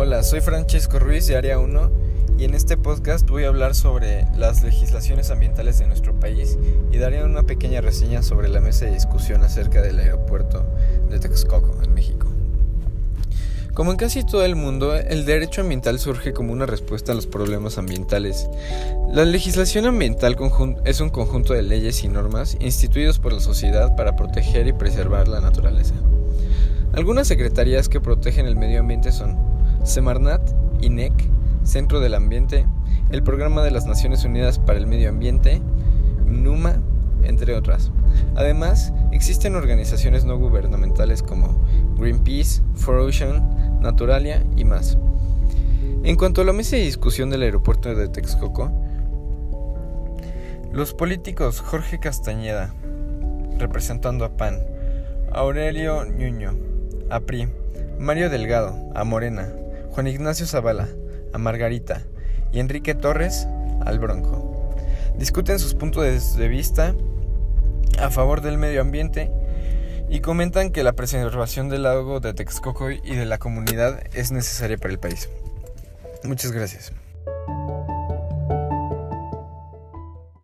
Hola, soy Francesco Ruiz de Área 1 y en este podcast voy a hablar sobre las legislaciones ambientales de nuestro país y daré una pequeña reseña sobre la mesa de discusión acerca del aeropuerto de Texcoco, en México. Como en casi todo el mundo, el derecho ambiental surge como una respuesta a los problemas ambientales. La legislación ambiental es un conjunto de leyes y normas instituidos por la sociedad para proteger y preservar la naturaleza. Algunas secretarías que protegen el medio ambiente son Semarnat, INEC, Centro del Ambiente, el Programa de las Naciones Unidas para el Medio Ambiente, NUMA, entre otras. Además, existen organizaciones no gubernamentales como Greenpeace, For Ocean, Naturalia y más. En cuanto a la mesa de discusión del aeropuerto de Texcoco, los políticos Jorge Castañeda, representando a PAN, Aurelio Ñuño, a PRI, Mario Delgado, a Morena, Ignacio Zavala, a Margarita y Enrique Torres, al Bronco. Discuten sus puntos de vista a favor del medio ambiente y comentan que la preservación del lago de Texcoco y de la comunidad es necesaria para el país. Muchas gracias.